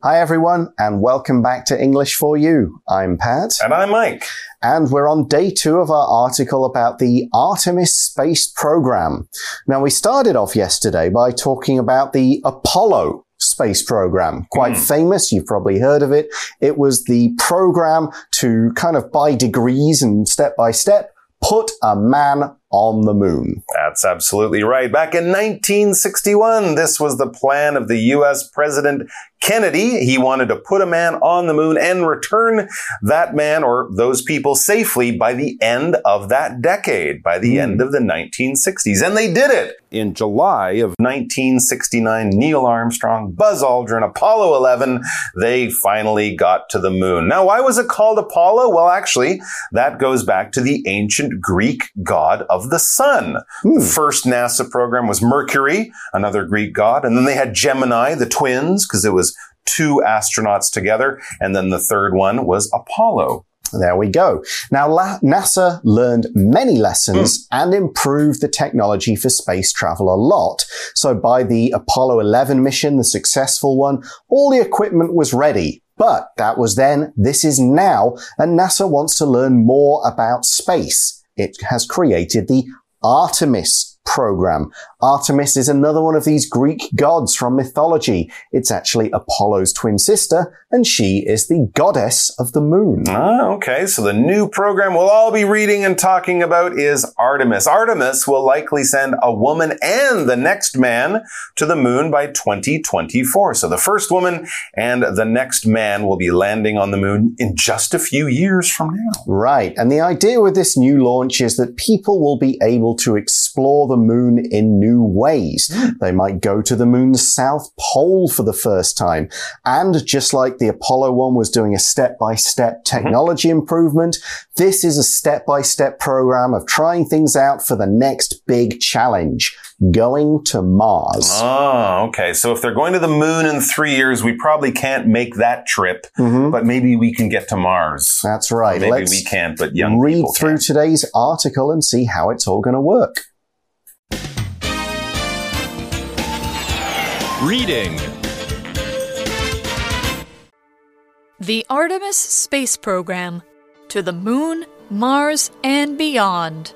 Hi, everyone, and welcome back to English for You. I'm Pat. And I'm Mike. And we're on day two of our article about the Artemis space program. Now, we started off yesterday by talking about the Apollo space program. Quite mm. famous. You've probably heard of it. It was the program to kind of by degrees and step by step put a man on the moon. That's absolutely right. Back in 1961, this was the plan of the U.S. President Kennedy. He wanted to put a man on the moon and return that man or those people safely by the end of that decade, by the mm. end of the 1960s. And they did it. In July of 1969, Neil Armstrong, Buzz Aldrin, Apollo 11, they finally got to the moon. Now, why was it called Apollo? Well, actually, that goes back to the ancient Greek god of the sun. Hmm. The first NASA program was Mercury, another Greek god. And then they had Gemini, the twins, because it was two astronauts together. And then the third one was Apollo. There we go. Now, NASA learned many lessons mm. and improved the technology for space travel a lot. So by the Apollo 11 mission, the successful one, all the equipment was ready. But that was then, this is now, and NASA wants to learn more about space it has created the Artemis program. Artemis is another one of these Greek gods from mythology. It's actually Apollo's twin sister, and she is the goddess of the moon. Ah, okay. So the new program we'll all be reading and talking about is Artemis. Artemis will likely send a woman and the next man to the moon by 2024. So the first woman and the next man will be landing on the moon in just a few years from now. Right. And the idea with this new launch is that people will be able to explore the moon in new ways. They might go to the moon's south pole for the first time. And just like the Apollo one was doing a step by step technology mm-hmm. improvement, this is a step by step program of trying things out for the next big challenge going to Mars. Oh, okay. So if they're going to the moon in three years, we probably can't make that trip, mm-hmm. but maybe we can get to Mars. That's right. Or maybe Let's we can't, but young read through today's article and see how it's all going to work. Reading The Artemis Space Program to the Moon, Mars, and beyond.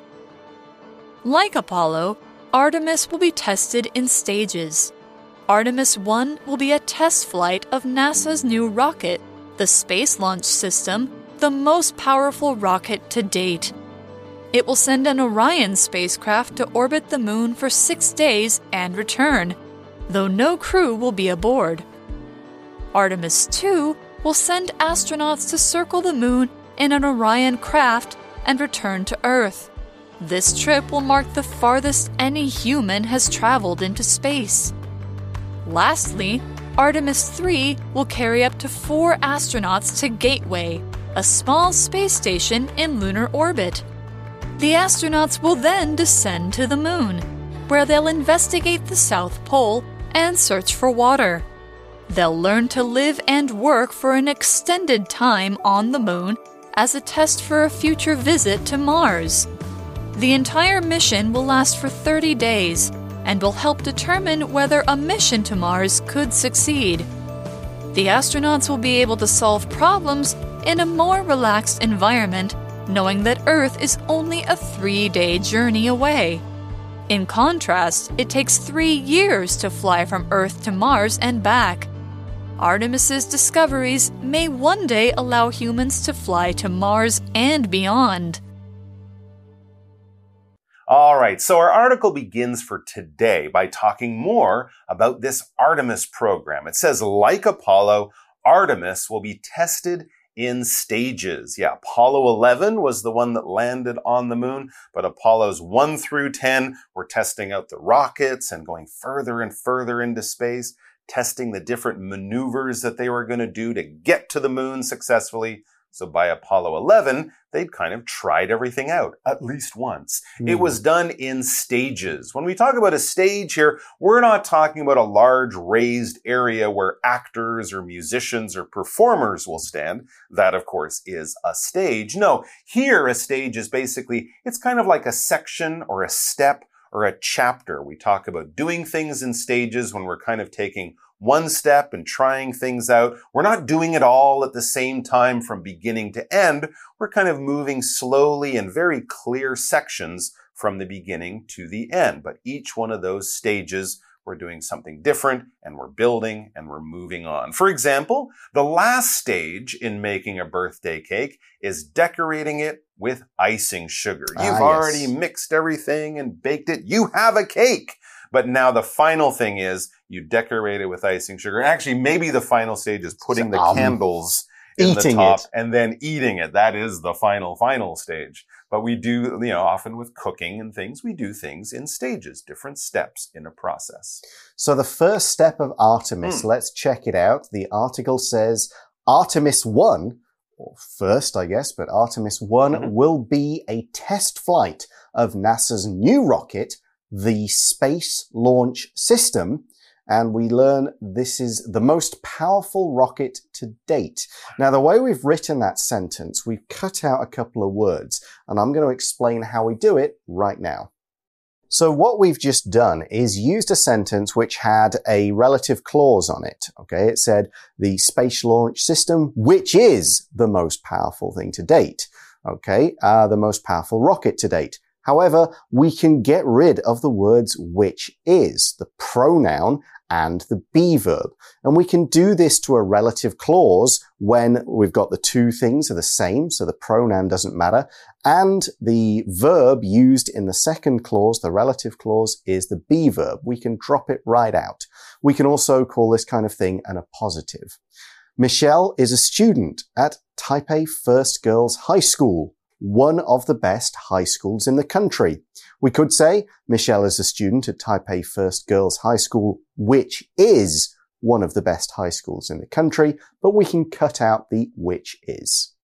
Like Apollo, Artemis will be tested in stages. Artemis 1 will be a test flight of NASA's new rocket, the Space Launch System, the most powerful rocket to date. It will send an Orion spacecraft to orbit the moon for six days and return though no crew will be aboard. Artemis 2 will send astronauts to circle the moon in an Orion craft and return to Earth. This trip will mark the farthest any human has traveled into space. Lastly, Artemis 3 will carry up to four astronauts to Gateway, a small space station in lunar orbit. The astronauts will then descend to the moon, where they'll investigate the South Pole and search for water. They'll learn to live and work for an extended time on the moon as a test for a future visit to Mars. The entire mission will last for 30 days and will help determine whether a mission to Mars could succeed. The astronauts will be able to solve problems in a more relaxed environment, knowing that Earth is only a three day journey away. In contrast, it takes three years to fly from Earth to Mars and back. Artemis's discoveries may one day allow humans to fly to Mars and beyond. All right, so our article begins for today by talking more about this Artemis program. It says, like Apollo, Artemis will be tested in stages. Yeah, Apollo 11 was the one that landed on the moon, but Apollos 1 through 10 were testing out the rockets and going further and further into space, testing the different maneuvers that they were going to do to get to the moon successfully. So by Apollo 11, they'd kind of tried everything out at least once. Mm. It was hmm. done in stages. When we talk about a stage here, we're not talking about a large raised area where actors or musicians or performers will stand. That, of course, is a stage. No, here a stage is basically, it's kind of like a section or a step or a chapter. We talk about doing things in stages when we're kind of taking one step and trying things out. We're not doing it all at the same time from beginning to end. We're kind of moving slowly in very clear sections from the beginning to the end. But each one of those stages we're doing something different and we're building and we're moving on. For example, the last stage in making a birthday cake is decorating it with icing sugar. Ah, You've yes. already mixed everything and baked it. You have a cake. But now the final thing is you decorate it with icing sugar. Actually, maybe the final stage is putting the Um, candles in the top it. and then eating it. That is the final, final stage. But we do, you know, often with cooking and things, we do things in stages, different steps in a process. So the first step of Artemis, Hmm. let's check it out. The article says Artemis 1, or first, I guess, but Artemis one Mhm. will be a test flight of NASA's new rocket, the Space Launch System. And we learn this is the most powerful rocket to date. Now, the way we've written that sentence, we've cut out a couple of words, and I'm going to explain how we do it right now. So what we've just done is used a sentence which had a relative clause on it. Okay. It said the space launch system, which is the most powerful thing to date. Okay. Uh, the most powerful rocket to date. However, we can get rid of the words which is, the pronoun and the be verb. And we can do this to a relative clause when we've got the two things are the same. So the pronoun doesn't matter. And the verb used in the second clause, the relative clause, is the be verb. We can drop it right out. We can also call this kind of thing an appositive. Michelle is a student at Taipei First Girls High School, one of the best high schools in the country. We could say Michelle is a student at Taipei First Girls High School, which is one of the best high schools in the country, but we can cut out the which is.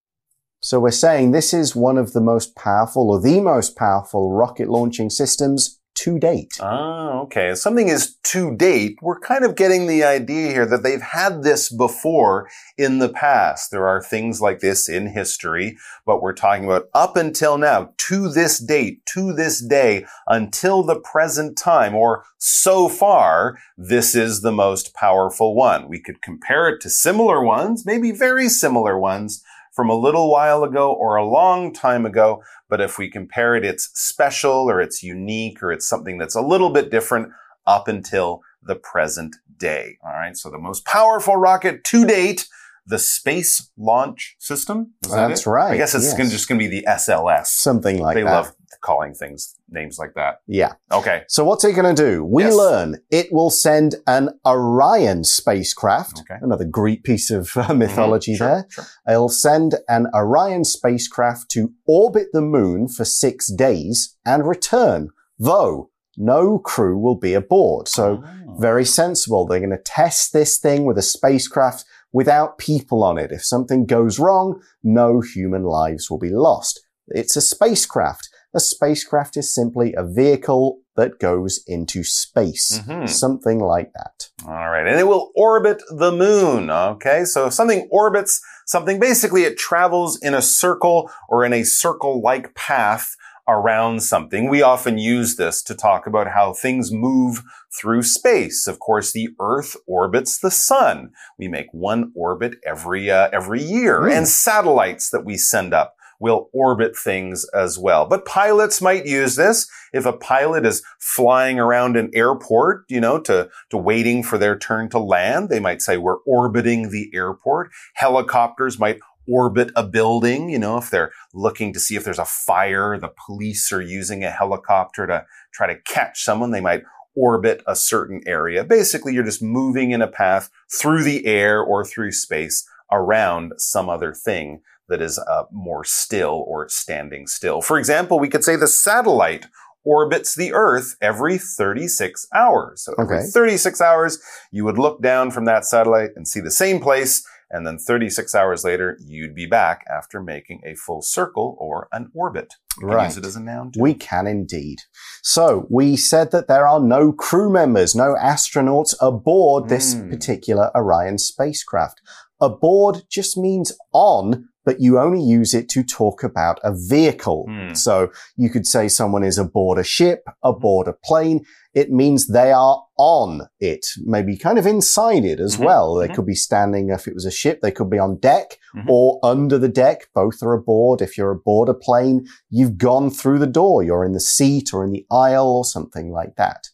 So we're saying this is one of the most powerful or the most powerful rocket launching systems to date. Ah, okay. If something is to date, we're kind of getting the idea here that they've had this before in the past. There are things like this in history, but we're talking about up until now, to this date, to this day, until the present time, or so far, this is the most powerful one. We could compare it to similar ones, maybe very similar ones from a little while ago or a long time ago. But if we compare it, it's special or it's unique or it's something that's a little bit different up until the present day. All right. So the most powerful rocket to date, the Space Launch System. Is that That's it? right, I guess it's yes. gonna, just going to be the SLS. Something like they that. love calling things names like that. Yeah. Okay. So what's it going to do? We Yes. learn it will send an Orion spacecraft. Okay. Another Greek piece of uh, mythology Mhm. Sure, there. sure. It'll send an Orion spacecraft to orbit the moon for six days and return, though no crew will be aboard. So Oh. very sensible. They're going to test this thing with a spacecraft without people on it. If something goes wrong, no human lives will be lost. It's a spacecraft. A spacecraft is simply a vehicle that goes into space. Mhm. Something like that. All right. And it will orbit the moon. Okay. So if something orbits something, basically it travels in a circle or in a circle-like path around something. We often use this to talk about how things move through space. Of course, the Earth orbits the sun. We make one orbit every, uh, every year Hmm. and satellites that we send up will orbit things as well. But pilots might use this if a pilot is flying around an airport, you know, to, to waiting for their turn to land. They might say, we're orbiting the airport. Helicopters might orbit a building, you know, if they're looking to see if there's a fire, the police are using a helicopter to try to catch someone. They might orbit a certain area. Basically, you're just moving in a path through the air or through space around some other thing that is uh, more still or standing still. For example, we could say the satellite orbits the Earth every 36 hours. So every Okay. 36 hours, you would look down from that satellite and see the same place. And then 36 hours later, you'd be back after making a full circle or an orbit. We can Right. use it as a noun too. We can indeed. So we said that there are no crew members, no astronauts aboard this Mm. particular Orion spacecraft. Aboard just means on, but you only use it to talk about a vehicle. Hmm. So you could say someone is aboard a ship, aboard a plane. It means they are on it, maybe kind of inside it as Mhm. well. They Mhm. could be standing, if it was a ship, they could be on deck Mhm. or under the deck. Both are aboard. If you're aboard a plane, you've gone through the door. You're in the seat or in the aisle or something like that.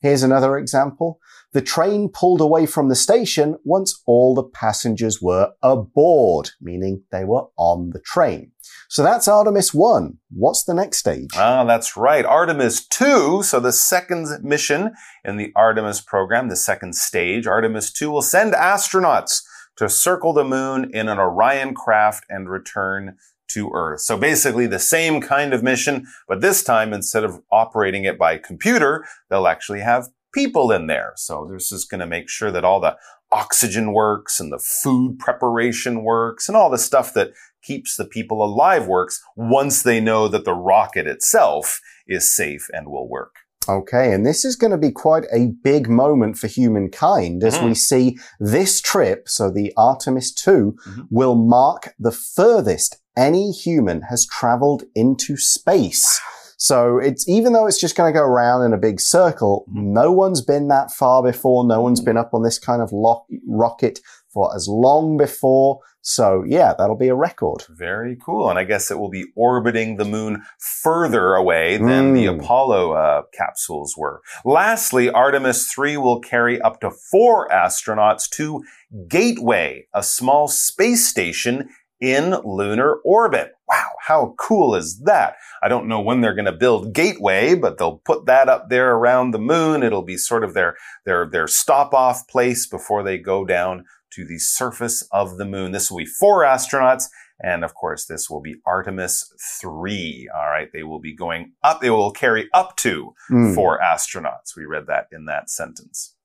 Here's another example. The train pulled away from the station once all the passengers were aboard, meaning they were on the train. So that's Artemis 1. What's the next stage? Ah, that's right. Artemis 2, so the second mission in the Artemis program, the second stage, Artemis 2 will send astronauts to circle the moon in an Orion craft and return to Earth. So basically the same kind of mission, but this time instead of operating it by computer, they'll actually have people in there. So this is going to make sure that all the oxygen works and the food preparation works and all the stuff that keeps the people alive works once they know that the rocket itself is safe and will work. Okay, and this is going to be quite a big moment for humankind as Mhm. we see this trip, so the Artemis 2, Mhm. will mark the furthest any human has traveled into space. So it's even though it's just going to go around in a big circle, no one's been that far before. No one's been up on this kind of lo- rocket for as long before. So yeah, that'll be a record. Very cool. And I guess it will be orbiting the moon further away than the Mm. Apollo uh, capsules were. Lastly, Artemis 3 will carry up to four astronauts to Gateway, a small space station in lunar orbit. Wow, how cool is that? I don't know when they're going to build Gateway, but they'll put that up there around the moon. It'll be sort of their their their stop off place before they go down to the surface of the moon. This will be four astronauts. And of course, this will be Artemis 3. All right. They will be going up. They will carry up to Mm. four astronauts. We read that in that sentence.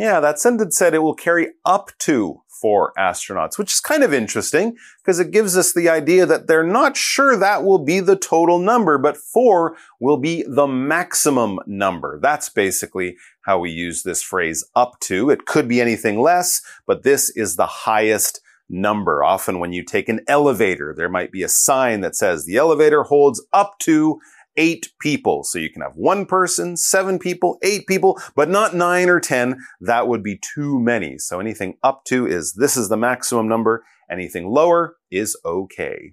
Yeah, that sentence said it will carry up to four astronauts, which is kind of interesting because it gives us the idea that they're not sure that will be the total number, but four will be the maximum number. That's basically how we use this phrase up to. It could be anything less, but this is the highest number. Often when you take an elevator, there might be a sign that says the elevator holds up to eight people. So you can have one person, seven people, eight people, but not nine or 10. That would be too many. So anything up to is this is the maximum number. Anything lower is okay.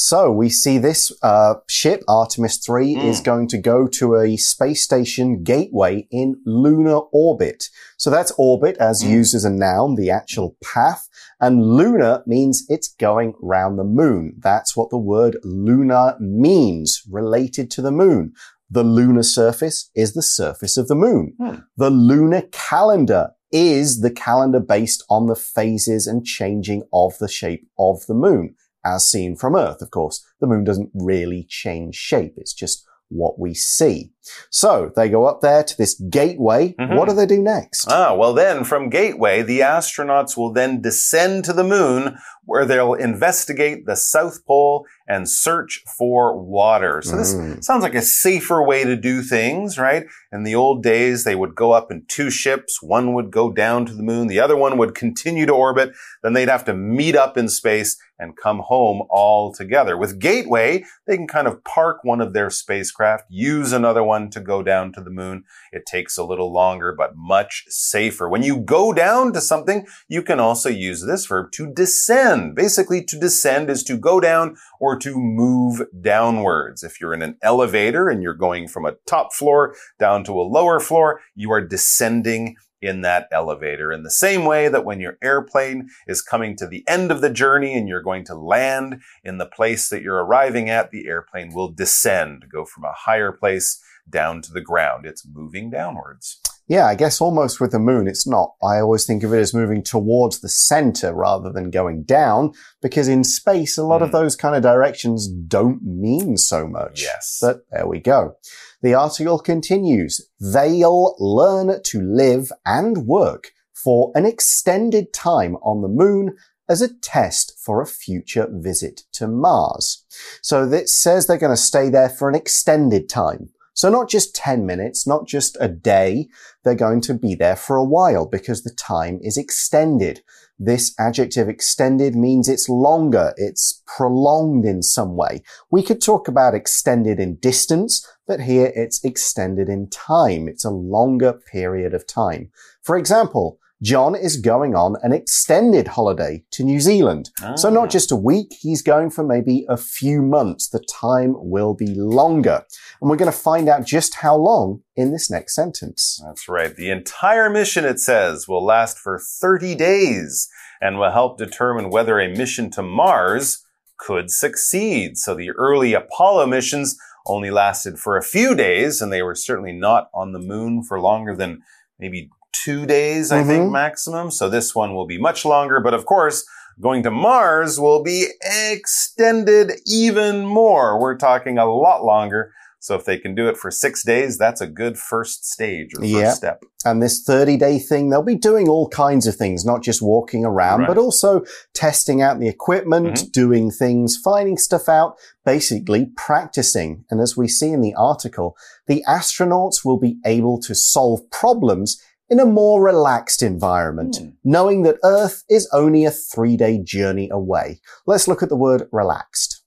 So we see this uh, ship, Artemis 3, Mm. is going to go to a space station gateway in lunar orbit. So that's orbit as Mm. used as a noun, the actual path. And lunar means it's going round the moon. That's what the word lunar means, related to the moon. The lunar surface is the surface of the moon. Hmm. The lunar calendar is the calendar based on the phases and changing of the shape of the moon as seen from Earth. Of course, the moon doesn't really change shape. It's just what we see. So they go up there to this gateway. Mhm. What do they do next? Ah, well then from Gateway, the astronauts will then descend to the moon where they'll investigate the South Pole and search for water. So this Mm. sounds like a safer way to do things, right? In the old days, they would go up in two ships. One would go down to the moon. The other one would continue to orbit. Then they'd have to meet up in space and come home all together. With Gateway, they can kind of park one of their spacecraft, use another one to go down to the moon. It takes a little longer, but much safer. When you go down to something, you can also use this verb to descend. Basically, to descend is to go down or to move downwards. If you're in an elevator and you're going from a top floor down to a lower floor, you are descending in that elevator. In the same way that when your airplane is coming to the end of the journey and you're going to land in the place that you're arriving at, the airplane will descend, go from a higher place down to the ground. It's moving downwards. Yeah, I guess almost with the moon, it's not. I always think of it as moving towards the center rather than going down because in space, a lot of Mm. those kind of directions don't mean so much. Yes. But there we go. The article continues. They'll learn to live and work for an extended time on the moon as a test for a future visit to Mars. So that says they're going to stay there for an extended time. So not just 10 minutes, not just a day. They're going to be there for a while because the time is extended. This adjective extended means it's longer, it's prolonged in some way. We could talk about extended in distance, but here it's extended in time. It's a longer period of time. For example, John is going on an extended holiday to New Zealand. Ah. So not just a week, he's going for maybe a few months. The time will be longer. And we're going to find out just how long in this next sentence. That's right. The entire mission, it says, will last for 30 days and will help determine whether a mission to Mars could succeed. So the early Apollo missions only lasted for a few days and they were certainly not on the moon for longer than maybe two days, I mm -hmm. think, mm-hmm. maximum. So this one will be much longer. But of course, going to Mars will be extended even more. We're talking a lot longer. So if they can do it for six days, that's a good first stage or first yeah. step. And this 30 day thing, they'll be doing all kinds of things, not just walking around, right. but also testing out the equipment, mm -hmm. doing things, finding stuff out, basically practicing. And as we see in the article, the astronauts will be able to solve problems in a more relaxed environment, mm. knowing that Earth is only a three day journey away. Let's look at the word relaxed.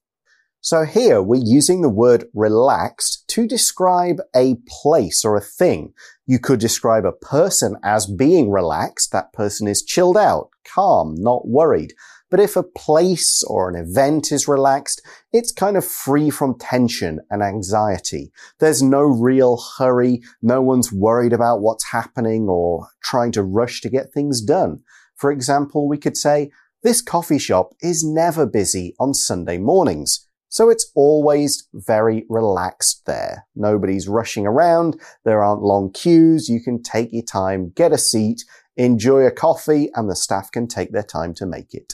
So here we're using the word relaxed to describe a place or a thing. You could describe a person as being relaxed. That person is chilled out, calm, not worried. But if a place or an event is relaxed, it's kind of free from tension and anxiety. There's no real hurry. No one's worried about what's happening or trying to rush to get things done. For example, we could say, this coffee shop is never busy on Sunday mornings. So it's always very relaxed there. Nobody's rushing around. There aren't long queues. You can take your time, get a seat, enjoy a coffee, and the staff can take their time to make it.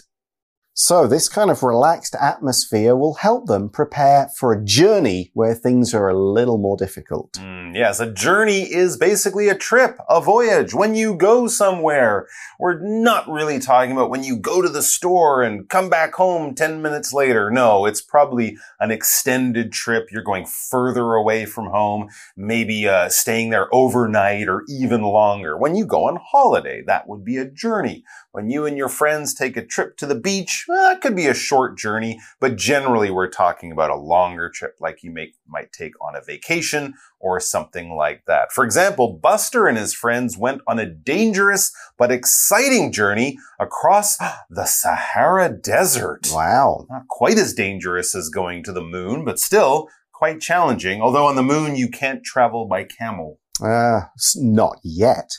So this kind of relaxed atmosphere will help them prepare for a journey where things are a little more difficult. Mm, yes, a journey is basically a trip, a voyage. When you go somewhere, we're not really talking about when you go to the store and come back home 10 minutes later. No, it's probably an extended trip. You're going further away from home, maybe uh, staying there overnight or even longer. When you go on holiday, that would be a journey. When you and your friends take a trip to the beach, well, it could be a short journey, but generally we're talking about a longer trip like you make, might take on a vacation or something like that. For example, Buster and his friends went on a dangerous but exciting journey across the Sahara Desert. Wow. Not quite as dangerous as going to the moon, but still quite challenging. Although on the moon you can't travel by camel. Uh, not yet.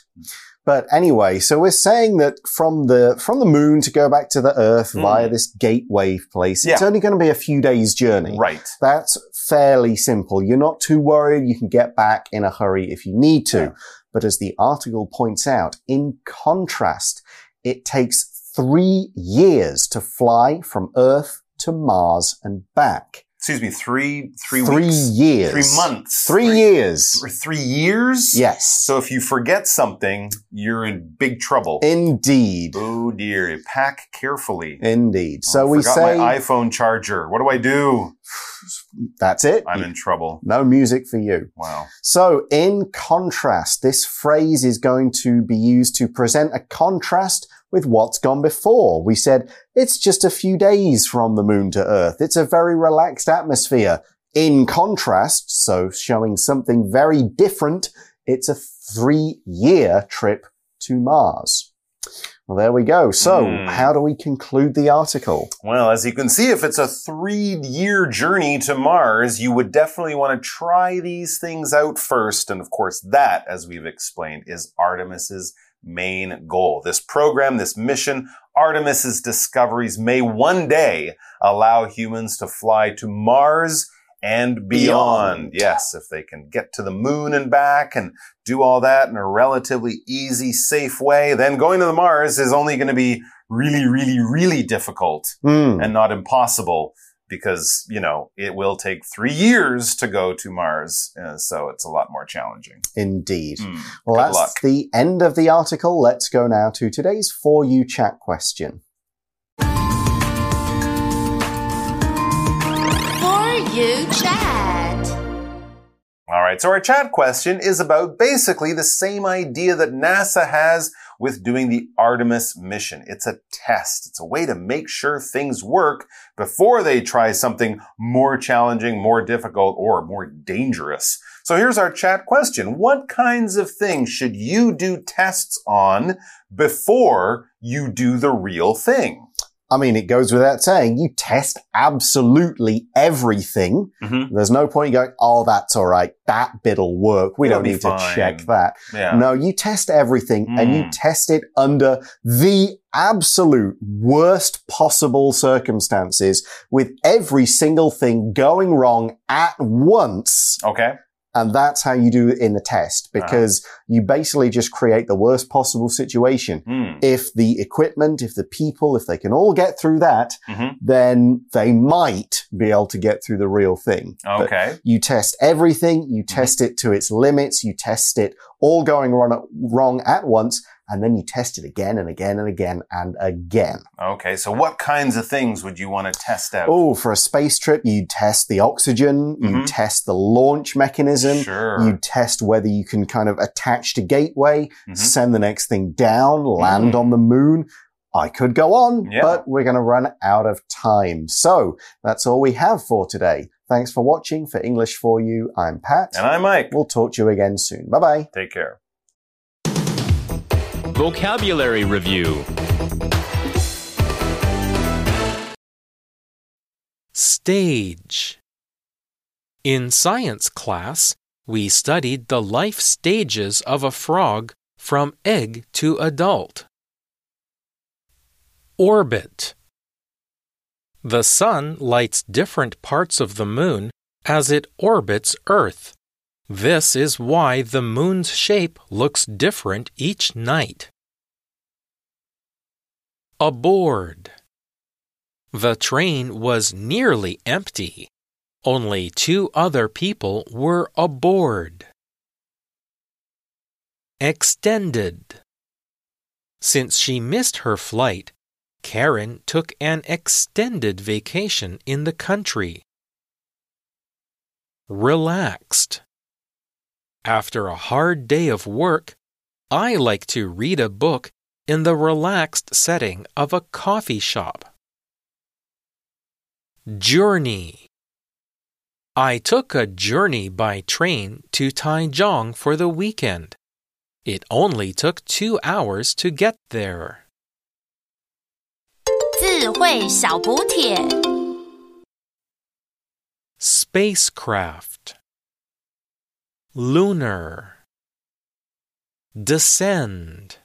But anyway, so we're saying that from the from the moon to go back to the Earth mm. via this gateway place, yeah. it's only going to be a few days' journey. Right. That's fairly simple. You're not too worried. You can get back in a hurry if you need to. Yeah. But as the article points out, in contrast, it takes three years to fly from Earth to Mars and back excuse me, three, three, three weeks, years, three months, three, three years, th three years. Yes. So if you forget something, you're in big trouble. Indeed. Oh dear. Pack carefully. Indeed. Oh, so oh, we say my iPhone charger. What do I do? That's it. I'm in trouble. No music for you. Wow. So in contrast, this phrase is going to be used to present a contrast with what's gone before. We said it's just a few days from the moon to Earth. It's a very relaxed atmosphere. In contrast, so showing something very different, it's a three year trip to Mars. Well, there we go. So, mm. how do we conclude the article? Well, as you can see, if it's a three year journey to Mars, you would definitely want to try these things out first. And of course, that, as we've explained, is Artemis's main goal. This program, this mission, Artemis's discoveries may one day allow humans to fly to Mars and beyond. beyond. Yes, if they can get to the moon and back and do all that in a relatively easy, safe way, then going to the Mars is only going to be really, really, really difficult mm. and not impossible because, you know, it will take three years to go to Mars. Uh, so it's a lot more challenging. Indeed. Mm, well, that's luck. the end of the article. Let's go now to today's For You chat question. For You chat. All right. So our chat question is about basically the same idea that NASA has with doing the Artemis mission. It's a test. It's a way to make sure things work before they try something more challenging, more difficult, or more dangerous. So here's our chat question. What kinds of things should you do tests on before you do the real thing? I mean, it goes without saying, you test absolutely everything. Mhm. There's no point going, oh, that's all right. That bit'll work. We It'll don't need to check that. Yeah. No, you test everything and you Mm. test it under the absolute worst possible circumstances with every single thing going wrong at once. Okay. And that's how you do it in the test because you basically just create the worst possible situation. Hmm. If the equipment, if the people, if they can all get through that, Mhm. then they might be able to get through the real thing. But Okay. you test everything, you Mm-hmm. test it to its limits, you test it all going wrong at once, and then you test it again and again and again and again. Okay. So what kinds of things would you want to test out? Oh, for a space trip, you test the oxygen, you Mhm. test the launch mechanism, Sure. you test whether you can kind of attach to gateway, Mhm. send the next thing down, land Mhm. on the moon. I could go on, Yeah. but we're going to run out of time. So that's all we have for today. Thanks for watching. For English for You, I'm Pat. And I'm Mike. We'll talk to you again soon. Bye bye. Take care. Vocabulary Review Stage In science class, we studied the life stages of a frog from egg to adult. Orbit The sun lights different parts of the moon as it orbits Earth. This is why the moon's shape looks different each night. Aboard. The train was nearly empty. Only two other people were aboard. Extended. Since she missed her flight, Karen took an extended vacation in the country. Relaxed. After a hard day of work, I like to read a book in the relaxed setting of a coffee shop. Journey. I took a journey by train to Taichung for the weekend. It only took two hours to get there. 智慧小补帖。 Spacecraft. Lunar. Descend.